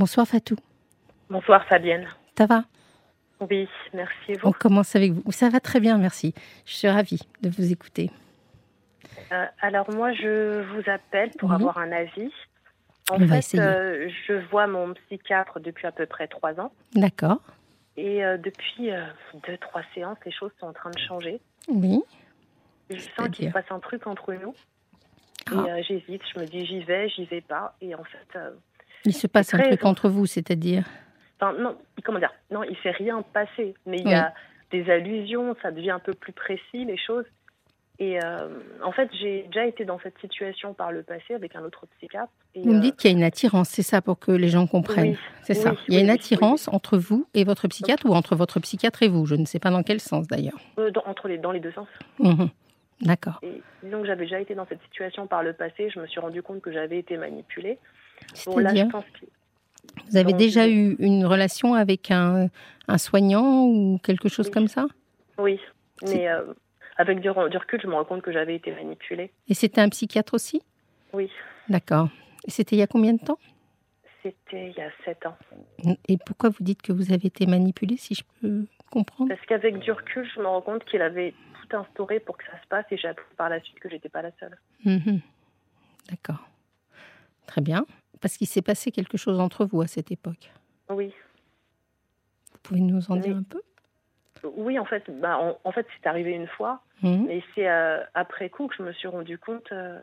Bonsoir Fatou. Bonsoir Fabienne. Ça va? Oui, merci. Vous. On commence avec vous. Ça va très bien, merci. Je suis ravie de vous écouter. Euh, alors moi, je vous appelle pour avoir un avis. En On va fait, euh, je vois mon psychiatre depuis à peu près trois ans. D'accord. Et euh, depuis deux, trois séances, les choses sont en train de changer. Oui. Je sens qu'il se passe un truc entre nous. Ah. Et j'hésite, je me dis j'y vais, j'y vais pas. Et en fait, Il se passe un truc entre vous, c'est-à-dire enfin, non, comment dire? Non, il s'est rien passé. Mais il Oui. y a des allusions, ça devient un peu plus précis, les choses. Et euh, en fait, j'ai déjà été dans cette situation par le passé avec un autre psychiatre. Et, Vous me euh, dites qu'il y a une attirance, c'est ça pour que les gens comprennent. Oui, C'est ça. Il y a une attirance entre vous et votre psychiatre ou entre votre psychiatre et vous. Je ne sais pas dans quel sens d'ailleurs. euh, dans, entre les, dans les deux sens. Mhm. D'accord. Disons que j'avais déjà été dans cette situation par le passé, je me suis rendu compte que j'avais été manipulée. Bon, là, je C'est-à-dire, pense que vous avez donc, déjà eu une relation avec un, un soignant ou quelque chose Oui. comme ça? Oui, mais euh, avec du, re- du recul, je me rends compte que j'avais été manipulée. Et c'était un psychiatre aussi? Oui, D'accord. Et c'était il y a combien de temps? C'était il y a sept ans. Et pourquoi vous dites que vous avez été manipulée, si je peux comprendre? Parce qu'avec du recul, je me rends compte qu'il avait tout instauré pour que ça se passe et j'ai appris par la suite que j'étais pas la seule. Mhm. D'accord. Très bien. Parce qu'il s'est passé quelque chose entre vous à cette époque. Oui, Vous pouvez nous en dire un peu? Oui, en fait, bah, en, en fait, c'est arrivé une fois, Mhm. mais c'est euh, après coup que je me suis rendu compte euh,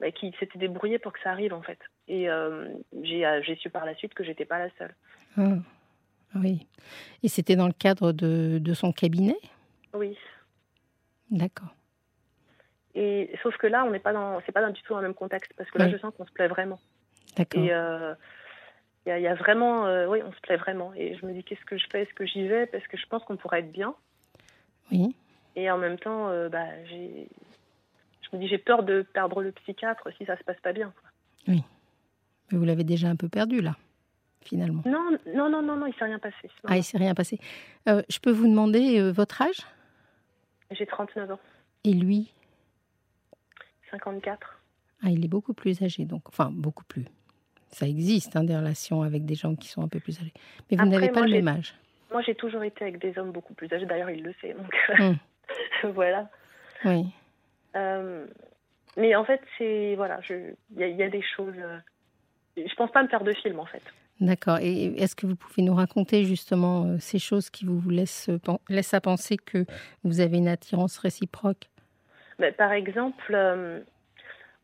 bah, qu'il s'était débrouillé pour que ça arrive, en fait. Et euh, j'ai su par la suite que j'étais pas la seule. Ah. Oui. Et c'était dans le cadre de, de son cabinet? Oui. D'accord. Et sauf que là, on n'est pas dans, c'est pas du tout dans le même contexte parce que là, Oui. je sens qu'on se plaît vraiment. D'accord. Et euh, il y, a- il y a vraiment, euh, oui, on se plaît vraiment. Et je me dis, qu'est-ce que je fais? Est-ce que j'y vais? Parce que je pense qu'on pourrait être bien. Oui. Et en même temps, euh, bah, j'ai, je me dis, j'ai peur de perdre le psychiatre si ça se passe pas bien. quoi. Mais vous l'avez déjà un peu perdu là, finalement. Non, non, non, non, non, il s'est rien passé. Non, Ah, il s'est rien passé. Euh, je peux vous demander euh, votre âge? J'ai 39 ans, Et lui? 54. Ah, il est beaucoup plus âgé, donc. Enfin, beaucoup plus. Ça existe, hein, des relations avec des gens qui sont un peu plus âgés. Mais vous n'avez pas le même âge. Moi, j'ai toujours été avec des hommes beaucoup plus âgés. D'ailleurs, il le sait. Donc, Hum. voilà. Oui. Euh, mais en fait, c'est voilà, il y, a- il y a des choses. euh, je pense pas me faire de film en fait. D'accord. Et est-ce que vous pouvez nous raconter justement euh, ces choses qui vous laissent, laissent à penser que vous avez une attirance réciproque? Mais par exemple, euh,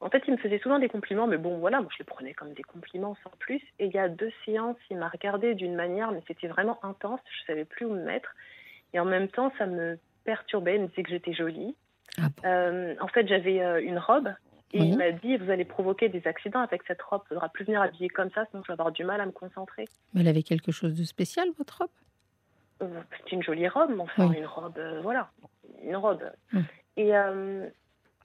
en fait, il me faisait souvent des compliments, mais bon, voilà, moi je les prenais comme des compliments sans plus. Et il y a deux séances, il m'a regardé d'une manière, mais c'était vraiment intense. Je savais plus où me mettre. Et en même temps, ça me perturbait. Il me disait que j'étais jolie. Ah bon Euh, en fait, j'avais euh, une robe. Et Oui. il m'a dit, vous allez provoquer des accidents avec cette robe. Il faudra plus venir habiller comme ça, sinon je vais avoir du mal à me concentrer. Mais Elle avait quelque chose de spécial, votre robe? Euh, C'est une jolie robe, mais enfin, Oui. une robe, voilà, une robe. Mm. Et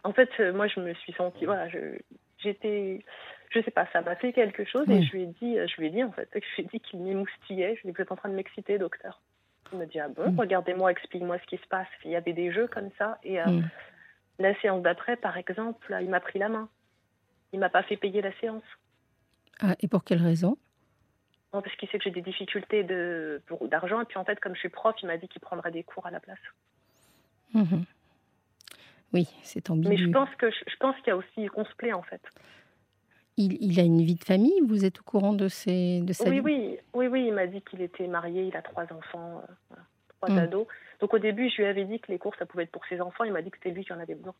en fait, euh, moi, je me suis sentie, voilà, je- j'étais, je sais pas, ça m'a fait quelque chose Oui. et je lui ai dit, euh, je lui ai dit en fait, je lui ai dit qu'il m'émoustillait. Je lui ai dit, vous êtes en train de m'exciter, docteur. Il m'a dit, ah bon, Mm. regardez-moi, explique-moi ce qui se passe. Il y avait des jeux comme ça. Et euh, Mm. la séance d'après, par exemple, il m'a pris la main. Il m'a pas fait payer la séance. Ah, Et pour quelle raison? Non, parce qu'il sait que j'ai des difficultés de, d'argent. Et puis en fait, comme je suis prof, il m'a dit qu'il prendrait des cours à la place. Mhm. Oui, c'est ambigu. Mais je pense que je, je pense qu'il y a aussi plaît en fait. Il, il a une vie de famille Vous êtes au courant de, ses, de sa Oui, vie? oui, oui, oui. Il m'a dit qu'il était marié, il a trois enfants, euh, voilà, trois Mm. ados. Donc au début, je lui avais dit que les cours ça pouvait être pour ses enfants. Il m'a dit que c'était lui qui en avait besoin.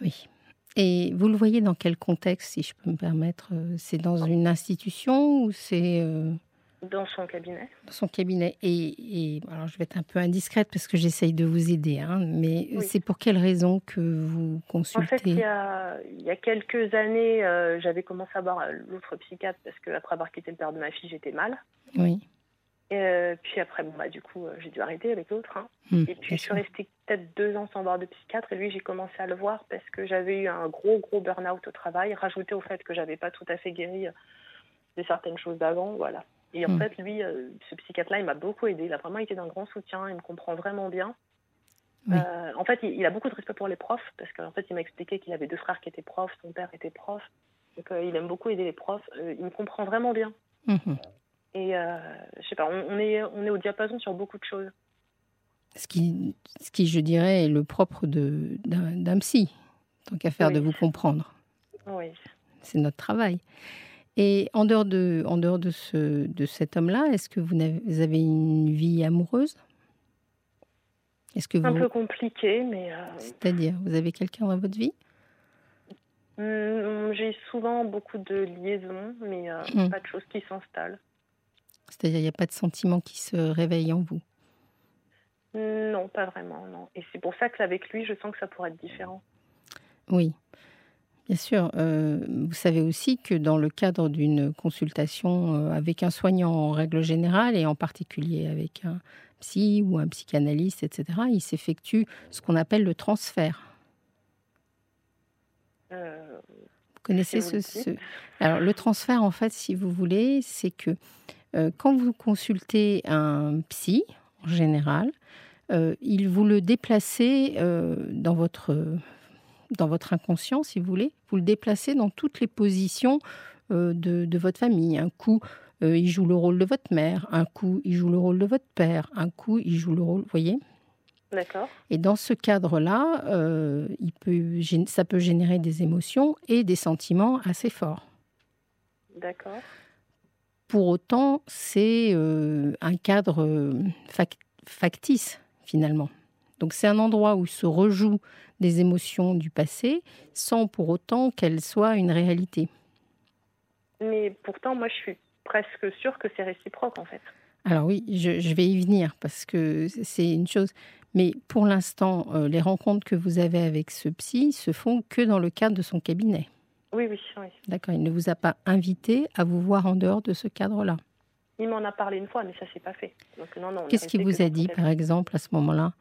Oui. Et vous le voyez dans quel contexte, si je peux me permettre? Euh, C'est dans une institution ou c'est euh, Dans son cabinet. dans son cabinet et, et- alors je vais être un peu indiscrète parce que j'essaye de vous aider, hein, mais Oui. c'est pour quelle raison que vous En fait, il consultez y a, il y a quelques années, euh, j'avais commencé à voir l'autre psychiatre parce qu'après avoir quitté le père de ma fille, j'étais mal. Oui. Et, euh, puis après, bon, bah, du coup, euh, j'ai dû arrêter avec l'autre. hein. Hmm, Et puis, je suis restée peut-être deux ans sans voir de psychiatre. Et lui, j'ai commencé à le voir parce que j'avais eu un gros, gros burn-out au travail, rajouté au fait que j'avais pas tout à fait guéri de certaines choses d'avant. Voilà. Et en Hmm. fait, lui, euh, ce psychiatre-là, il m'a beaucoup aidé. Il a vraiment été d'un grand soutien. Il me comprend vraiment bien. Oui. Euh, en fait, il, il a beaucoup de respect pour les profs parce qu'en fait, il m'a expliqué qu'il avait deux frères qui étaient profs, son père était prof. Donc, euh, il aime beaucoup aider les profs. Il me comprend vraiment bien. Mhm. Et je sais pas, on, est, on est au diapason sur beaucoup de choses. Ce qui, ce qui je dirais, est le propre d'un psy, tant qu'à faire de vous comprendre. Oui. C'est notre travail. Et en dehors de, en dehors de, ce, de cet homme-là, est-ce que vous avez une vie amoureuse? Est-ce que vous... Un peu compliqué, mais... Euh, C'est-à-dire, vous avez quelqu'un dans votre vie? Hmm, J'ai souvent beaucoup de liaisons, mais euh, hmm. pas de choses qui s'installent. C'est-à-dire, il n'y a pas de sentiment qui se réveille en vous? Non, pas vraiment, non. Et c'est pour ça qu'avec lui, je sens que ça pourrait être différent. Oui. Bien sûr, euh, vous savez aussi que dans le cadre d'une consultation avec un soignant en règle générale et en particulier avec un, psy ou un psychanalyste, etc., il s'effectue ce qu'on appelle le transfert. Euh, vous connaissez ce, Alors, le transfert, en fait, si vous voulez, c'est que euh, quand vous consultez un psy, en général, euh, il vous le déplacez dans, votre, dans votre inconscient, si vous voulez. Vous le déplacez dans toutes les positions de, de, votre famille. Un coup, euh, il joue le rôle de votre mère, un coup, il joue le rôle de votre père, un coup, il joue le rôle, vous voyez? D'accord. Et dans ce cadre-là, euh, il peut, ça peut générer des émotions et des sentiments assez forts. D'accord. Pour autant, c'est euh, un cadre factice, finalement. Donc c'est un endroit où se rejouent des émotions du passé sans pour autant qu'elles soient une réalité. Mais pourtant, moi, je suis presque sûr que c'est réciproque en fait. Alors oui, je, vais y venir parce que c'est une chose. Mais pour l'instant, euh, les rencontres que vous avez avec ce psy se font que dans le cadre de son cabinet. Oui, oui, oui. D'accord, il ne vous a pas invité à vous voir en dehors de ce cadre-là. Il m'en a parlé une fois, mais ça s'est pas fait. Qu'est-ce qu'il vous a dit, par exemple, à ce moment-là?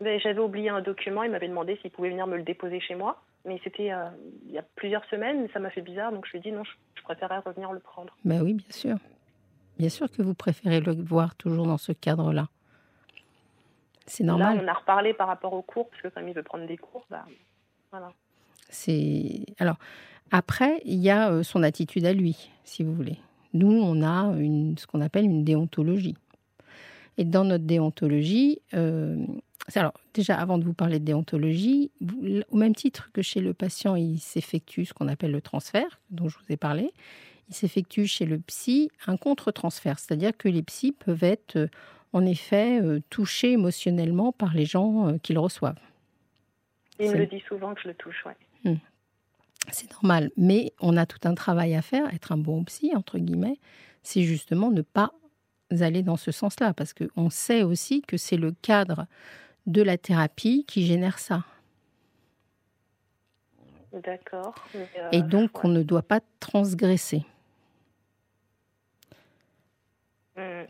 Ben, J'avais oublié un document. Il m'avait demandé s'il pouvait venir me le déposer chez moi. Mais c'était euh, il y a plusieurs semaines, ça m'a fait bizarre, donc je lui ai dit non, je, préférais revenir le prendre. Ben oui, bien sûr. Bien sûr que vous préférez le voir toujours dans ce cadre-là. C'est normal. Là, on a reparlé par rapport aux cours, parce que comme il veut prendre des cours, ben, voilà. C'est alors après, il y a euh, son attitude à lui, si vous voulez. Nous, on a une, ce qu'on appelle une déontologie. Et dans notre déontologie, euh, alors, déjà, avant de vous parler de déontologie, au même titre que chez le patient, il s'effectue ce qu'on appelle le transfert, dont je vous ai parlé, il s'effectue chez le psy un contre-transfert, c'est-à-dire que les psys peuvent être, euh, en effet, euh, touchés émotionnellement par les gens euh, qu'ils reçoivent. Il me le dit souvent que je le touche, oui. Hmm. C'est normal, mais on a tout un travail à faire. Être un bon psy, entre guillemets, c'est justement ne pas aller dans ce sens-là, parce qu'on sait aussi que c'est le cadre de la thérapie qui génère ça. D'accord. Et donc, on ne doit pas transgresser. Hmm.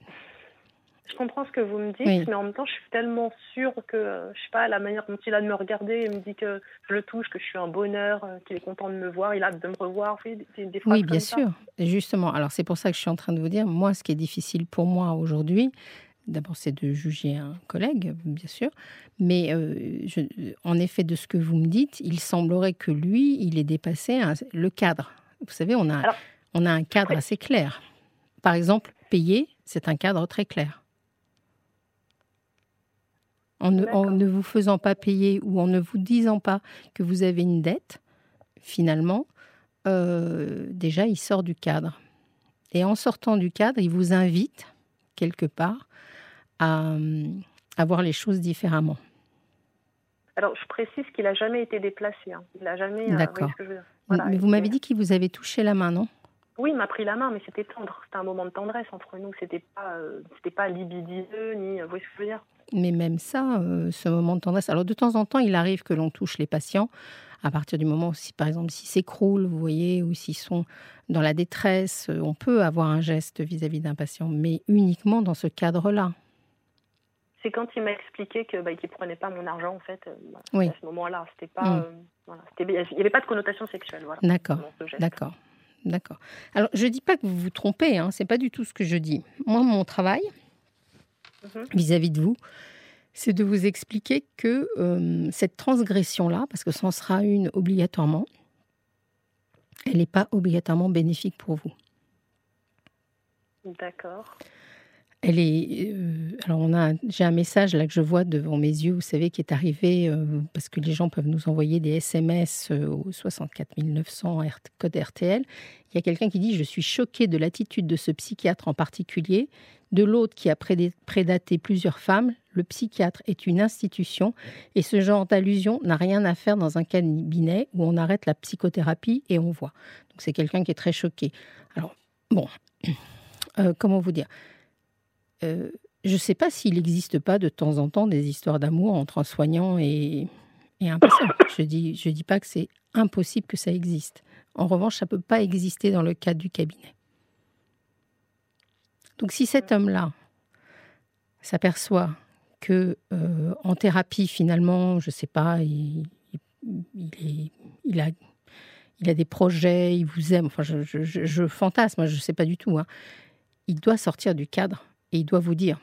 Je comprends ce que vous me dites, mais en même temps, je suis tellement sûre que, je sais pas, la manière dont il a de me regarder, il me dit que je le touche, que je suis un bonheur, euh, qu'il est content de me voir, il a de me revoir. Des, oui, bien sûr. Justement, alors c'est pour ça que je suis en train de vous dire, moi, ce qui est difficile pour moi aujourd'hui, D'abord, c'est de juger un collègue, bien sûr, mais euh, en effet, de ce que vous me dites, il semblerait que lui, il ait dépassé le cadre. Vous savez, on a, on a un cadre assez clair. Par exemple, payer, c'est un cadre très clair. En ne, vous faisant pas payer ou en ne vous disant pas que vous avez une dette, finalement, euh, déjà, il sort du cadre. Et en sortant du cadre, il vous invite, quelque part, à, voir les choses différemment. Alors, je précise qu'il n'a jamais été déplacé. Hein. Il n'a jamais. Euh, D'accord. mais vous m'avez dit qu'il vous avait touché la main, non? Oui, il m'a pris la main, mais c'était tendre. C'était un moment de tendresse entre nous. C'était pas, euh, c'était pas libidineux ni. Vous voyez ce que je veux dire? Mais même ça, euh, ce moment de tendresse. Alors, de temps en temps, il arrive que l'on touche les patients à partir du moment où, si, par exemple, s'ils s'écroulent, vous voyez, ou s'ils sont dans la détresse, on peut avoir un geste vis-à-vis d'un patient, mais uniquement dans ce cadre-là c'est quand il m'a expliqué que bah, qu'il prenait pas mon argent en fait. Euh, oui. À ce moment-là, c'était pas, mm. euh, il n'y avait pas de connotation sexuelle. Voilà, d'accord, d'accord, d'accord. Alors je dis pas que vous vous trompez, hein, c'est pas du tout ce que je dis. Moi, mon travail mhm. vis-à-vis de vous, c'est de vous expliquer que euh, cette transgression-là, parce que ça en sera une obligatoirement, elle n'est pas obligatoirement bénéfique pour vous. D'accord. Elle est. euh, alors, a, j'ai un message là que je vois devant mes yeux, vous savez, qui est arrivé euh, parce que les gens peuvent nous envoyer des SMS euh, au 64 900 R- code RTL. Il y a quelqu'un qui dit Je suis choqué de l'attitude de ce psychiatre en particulier, de l'autre qui a prédaté plusieurs femmes. Le psychiatre est une institution et ce genre d'allusion n'a rien à faire dans un cabinet où on arrête la psychothérapie et on voit. Donc, c'est quelqu'un qui est très choqué. Alors, bon, comment vous dire? Euh, je ne sais pas s'il n'existe pas de temps en temps des histoires d'amour entre un soignant et, et un patient. Je ne dis, je dis pas que c'est impossible que ça existe. En revanche, ça ne peut pas exister dans le cadre du cabinet. Donc si cet homme-là s'aperçoit que euh, en thérapie, finalement, je ne sais pas, il, il, est- il a, il a des projets, il vous aime, enfin je, je- je- fantasme, je ne sais pas du tout. hein. Il doit sortir du cadre et il doit vous dire.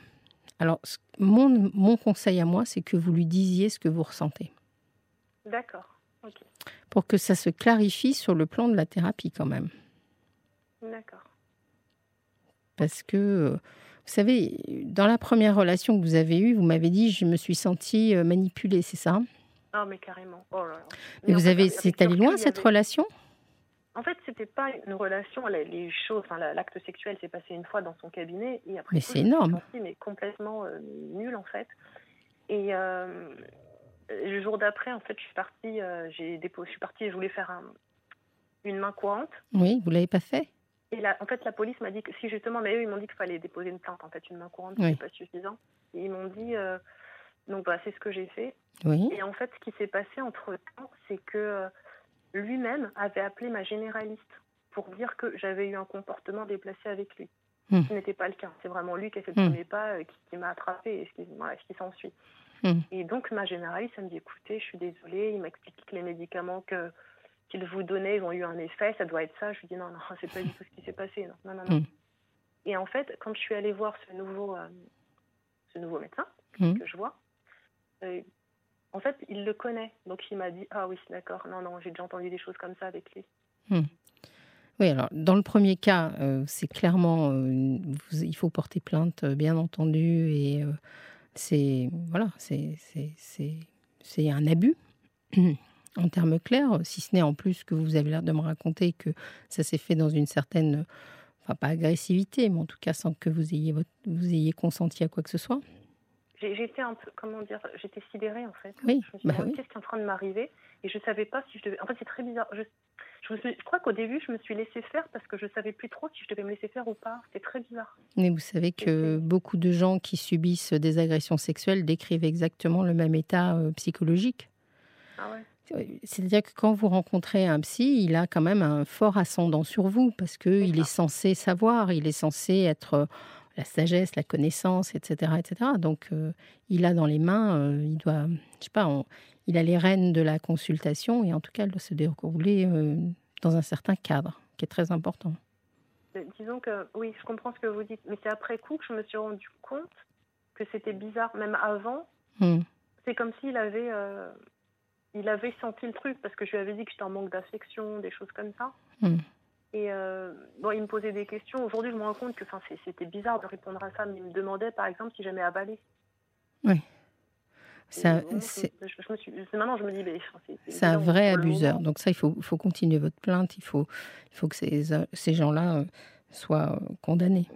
Alors, mon, mon conseil à moi, c'est que vous lui disiez ce que vous ressentez, D'accord. Ok. pour que ça se clarifie sur le plan de la thérapie quand même. D'accord. Parce que, euh, vous savez, dans la première relation que vous avez eue, vous m'avez dit, je me suis sentie euh, manipulée, c'est ça? Ah, mais carrément. Oh là là. Mais vous avez, c'est allé loin cette avait- relation? En fait, c'était pas une relation. Les, choses, enfin, la- l'acte sexuel s'est passé une fois dans son cabinet et après. Mais c'est énorme. mais complètement euh, nulle en fait. Et euh, le jour d'après, en fait, je suis partie. euh, j'ai déposé. Je suis partie. et Je voulais faire un- une main courante. Oui, vous l'avez pas fait Et là, en fait, la police m'a dit que si justement, mais eux, ils m'ont dit qu'il fallait déposer une plainte. En fait, une main courante, Oui. c'est pas suffisant. Et ils m'ont dit. euh, donc, bah, c'est ce que j'ai fait. Oui. Et en fait, ce qui s'est passé entre temps, c'est que lui-même avait appelé ma généraliste pour dire que j'avais eu un comportement déplacé avec lui. Hmm. Ce n'était pas le cas. C'est vraiment lui qui a fait le Hmm. premier pas, euh, qui, qui m'a attrapé et ce qui, voilà, qui s'ensuit. Hmm. Et donc, ma généraliste, elle me dit écoutez, je suis désolée. Il m'a expliqué que les médicaments que qu'il vous donnait, ils ont eu un effet, ça doit être ça. Je lui dis non, non, c'est pas du tout ce qui s'est passé. Non, non, non. non. Et en fait, quand je suis allée voir ce nouveau, euh, ce nouveau médecin que je vois, euh, en fait, il le connaît. Donc, il m'a dit Ah oui, d'accord, non, non, j'ai déjà entendu des choses comme ça avec lui. Oui, alors dans le premier cas, euh, c'est clairement, euh, il faut porter plainte, euh, bien entendu, et c'est voilà, c'est un abus en termes clairs, si ce n'est en plus que vous avez l'air de me raconter que ça s'est fait dans une certaine, enfin pas agressivité, mais en tout cas sans que vous ayez vous ayez consenti à quoi que ce soit. J'étais un peu, comment dire, j'étais sidérée en fait. Oui, Je me suis bah oui. qu'est-ce qui est en train de m'arriver? Et je savais pas si je devais. En fait, c'est très bizarre. Je, je, me suis- je crois qu'au début, je me suis laissée faire parce que je savais plus trop si je devais me laisser faire ou pas. C'était très bizarre. Mais vous savez que beaucoup de gens qui subissent des agressions sexuelles décrivent exactement le même état euh, psychologique. Ah ouais. C'est-à-dire que quand vous rencontrez un psy, il a quand même un fort ascendant sur vous parce qu'il est censé savoir, il est censé être euh, la sagesse, la connaissance, etc. etc. Donc euh, il a dans les mains, euh, il doit, je sais pas, on- il a les rênes de la consultation et en tout cas, elle doit se dérouler euh, dans un certain cadre qui est très important. Disons que oui, je comprends ce que vous dites, mais c'est après coup que je me suis rendu compte que c'était bizarre. Même avant, Hmm. c'est comme s'il avait, il avait senti le truc parce que je lui avais dit que j'étais en manque d'affection, des choses comme ça. Hmm. Et euh, bon, il me posait des questions. Aujourd'hui, je me rends compte que, c'était bizarre de répondre à ça. Mais il me demandait, par exemple, si j'aimais avalé. Ça, Et bon, je- c'est je, je me suis, c'est- maintenant, je me dis, mais c'est c'est un vrai abuseur. Donc ça, il faut, faut continuer votre plainte. Il faut, il faut que ces, ces gens-là euh, soient euh, condamnés.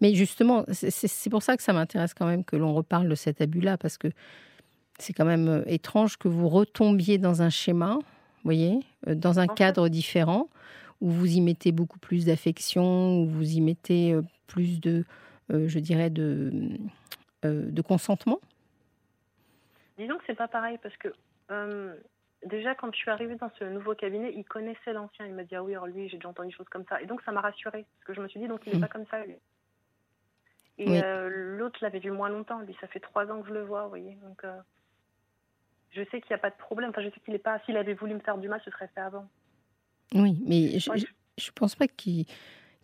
Mais justement, c'est- pour ça que ça m'intéresse quand même que l'on reparle de cet abus-là, parce que c'est quand même étrange que vous retombiez dans un schéma, voyez, euh, dans un cadre différent, où vous y mettez beaucoup plus d'affection, où vous y mettez euh, plus de, euh, je dirais, de, euh, de consentement. Disons que c'est pas pareil parce que euh, déjà quand je suis arrivée dans ce nouveau cabinet, il connaissait l'ancien. Il m'a dit ah oui, alors lui j'ai déjà entendu des choses comme ça. Et donc ça m'a rassurée parce que je me suis dit donc il n'est Mm. pas comme ça lui. Et Oui. l'autre l'avait vu moins longtemps. Lui ça fait trois ans que je le vois, vous voyez. Donc je sais qu'il n'y a pas de problème. Enfin je sais qu'il est pas. S'il avait voulu me faire du mal, ce serait fait avant. Oui, mais je Ouais, ne pense pas qu'il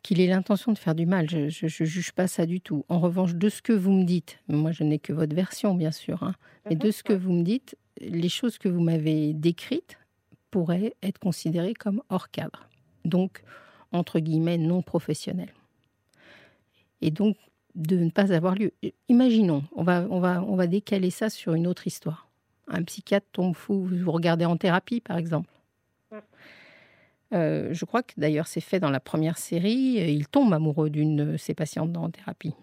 qu'il ait l'intention de faire du mal. Je ne juge pas ça du tout. En revanche, de ce que vous me dites, moi je n'ai que votre version, bien sûr, hein, mais de Mhm, ce que vous me dites, les choses que vous m'avez décrites pourraient être considérées comme hors cadre. Donc, entre guillemets, non professionnelles. et donc de ne pas avoir lieu. Imaginons, on va, on va, on va décaler ça sur une autre histoire. Un psychiatre tombe fou, vous regardez en thérapie par exemple. Euh, je crois que d'ailleurs c'est fait dans la première série. Il tombe amoureux d'une de ses patientes en thérapie.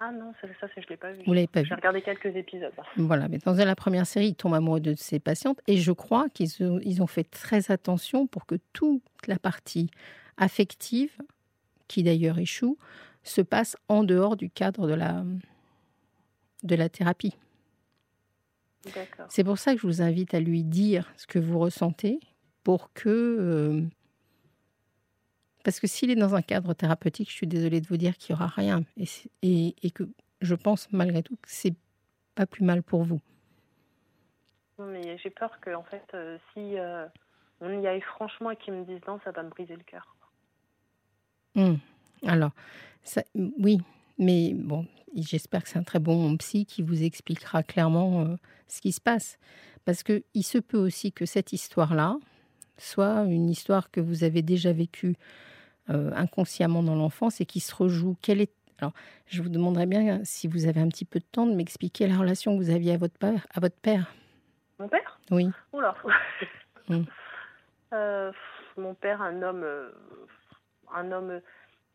Ah non, ça, ça je ne l'ai pas vu. Vous l'avez pas vu J'ai regardé quelques épisodes. Voilà, mais dans la première série, il tombe amoureux de ses patientes et je crois qu'ils ont, ils ont fait très attention pour que toute la partie affective, qui d'ailleurs échoue, se passe en dehors du cadre de la, de la thérapie. C'est pour ça que je vous invite à lui dire ce que vous ressentez pour que... Euh, parce que s'il est dans un cadre thérapeutique, je suis désolée de vous dire qu'il n'y aura rien. Et, et, que je pense malgré tout que c'est pas plus mal pour vous. Non, mais j'ai peur que, en fait, euh, si euh, on y aille franchement et qu'ils me disent non, ça va me briser le cœur. Hmm. Alors, ça, oui, mais bon, j'espère que c'est un très bon psy qui vous expliquera clairement euh, ce qui se passe. Parce qu'il se peut aussi que cette histoire-là soit une histoire que vous avez déjà vécue euh, inconsciemment dans l'enfance et qui se rejoue. Quelle est alors, je vous demanderais bien si vous avez un petit peu de temps de m'expliquer la relation que vous aviez à votre père. À votre père. Mon père? Oui. Euh, mon père, un homme, euh, un homme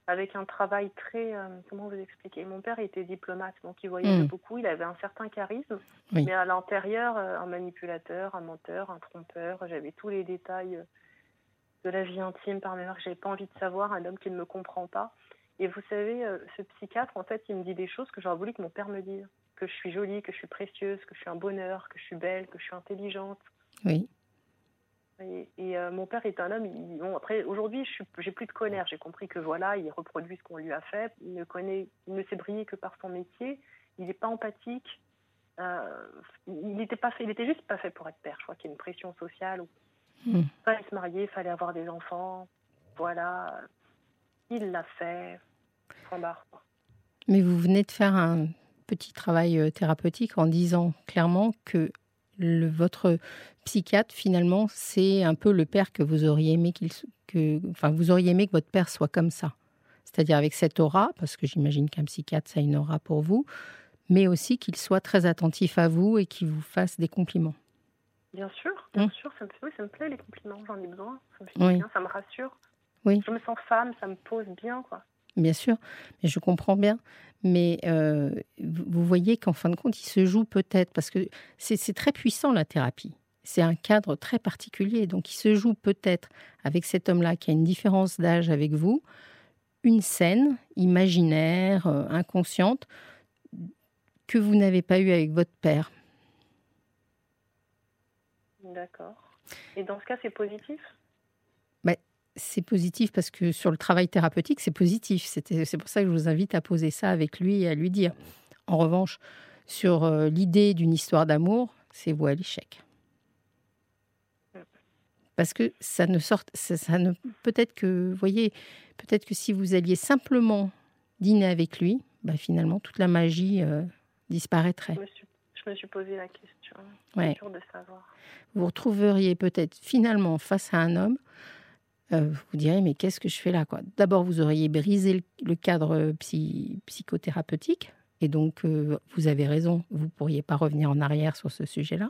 avec un travail très, comment vous expliquer? Mon père était diplomate, donc il voyageait hmm. beaucoup. Il avait un certain charisme, mais à l'intérieur, un manipulateur, un menteur, un trompeur. J'avais tous les détails de la vie intime par mes mères que j'avais pas envie de savoir, un homme qui ne me comprend pas. Et vous savez, euh, ce psychiatre, en fait, il me dit des choses que j'aurais voulu que mon père me dise. Que je suis jolie, que je suis précieuse, que je suis un bonheur, que je suis belle, que je suis intelligente. Oui. Et, euh, mon père est un homme. bon, après, aujourd'hui, j'ai plus de colère. J'ai compris que voilà, il reproduit ce qu'on lui a fait. Il ne connaît, il ne sait briller que par son métier. Il n'est pas empathique. Euh, il n'était pas fait. Il était juste pas fait pour être père. Je crois qu'il y a une pression sociale il hmm. fallait se marier, il fallait avoir des enfants. Voilà. Il l'a fait. Mais vous venez de faire un petit travail euh, thérapeutique en disant clairement que le, votre psychiatre, finalement, c'est un peu le père que vous auriez aimé qu'il, que, enfin, vous auriez aimé que votre père soit comme ça. C'est-à-dire avec cette aura, parce que j'imagine qu'un psychiatre, ça a une aura pour vous, mais aussi qu'il soit très attentif à vous et qu'il vous fasse des compliments. Bien sûr, bien mmh. sûr, ça me, oui, ça me plaît les compliments, j'en ai besoin, ça me bien, ça me rassure. Oui. Je me sens femme, ça me pose bien, quoi. Bien sûr, mais je comprends bien. Mais euh, vous voyez qu'en fin de compte, il se joue peut-être, parce que c'est très puissant la thérapie. C'est un cadre très particulier, donc il se joue peut-être avec cet homme-là qui a une différence d'âge avec vous, une scène imaginaire, euh, inconsciente, que vous n'avez pas eue avec votre père. D'accord. Et dans ce cas, c'est positif? C'est positif parce que sur le travail thérapeutique, c'est positif. C'est pour ça que je vous invite à poser ça avec lui et à lui dire. En revanche, sur euh, l'idée d'une histoire d'amour, c'est vous à l'échec. Parce que ça ne sort, ça, ne peut-être que, vous voyez, peut-être que si vous alliez simplement dîner avec lui, bah, finalement toute la magie euh, disparaîtrait je me suis posé la question. Ouais. de savoir. Vous retrouveriez peut-être finalement face à un homme, euh, vous diriez mais qu'est-ce que je fais là quoi? D'abord vous auriez brisé le, cadre psychothérapeutique et donc euh, vous avez raison, vous pourriez pas revenir en arrière sur ce sujet-là.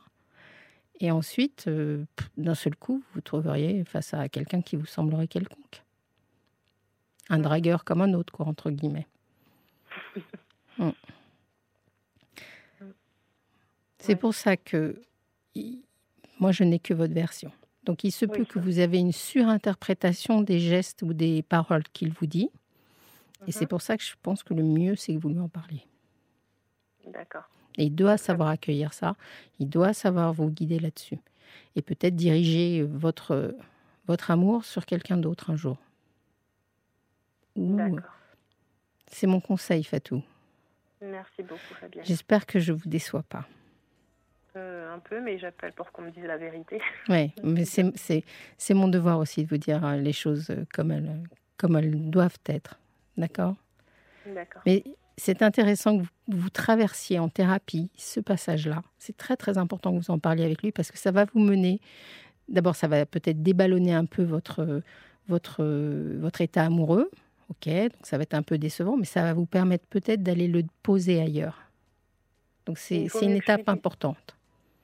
Et ensuite, euh, d'un seul coup, vous trouveriez face à quelqu'un qui vous semblerait quelconque. Un dragueur comme un autre, quoi, entre guillemets. Hum. C'est pour ça que moi, je n'ai que votre version. Donc, il se peut que vous avez une surinterprétation des gestes ou des paroles qu'il vous dit. Et c'est mhm. pour ça que je pense que le mieux, c'est que vous lui en parliez. D'accord. Et il doit savoir accueillir ça. Il doit savoir vous guider là-dessus. Et peut-être diriger votre, votre amour sur quelqu'un d'autre un jour. D'accord. C'est mon conseil, Fatou. Merci beaucoup, Fabienne. J'espère que je ne vous déçois pas un peu, mais j'appelle pour qu'on me dise la vérité. Oui, mais c'est mon devoir aussi de vous dire euh, les choses euh, comme elles, comme elles doivent être. D'accord? D'accord. Mais c'est intéressant que vous, traversiez en thérapie ce passage-là. C'est très très important que vous en parliez avec lui parce que ça va vous mener. D'abord, ça va peut-être déballonner un peu votre, votre, votre état amoureux Ok, donc ça va être un peu décevant, mais ça va vous permettre peut-être d'aller le poser ailleurs. Donc c'est une étape importante.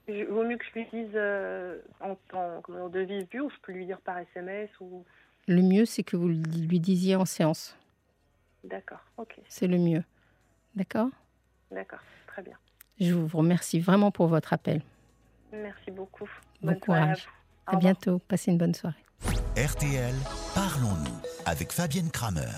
Il vaut mieux que je lui dise euh, en temps de vive vue ou je peux lui dire par SMS ou... Le mieux, c'est que vous lui disiez en séance. D'accord, ok. C'est le mieux. D'accord? D'accord, très bien. Je vous remercie vraiment pour votre appel. Merci beaucoup. Bon courage. À, à bientôt. Passez une bonne soirée. RTL, parlons-nous avec Fabienne Kramer.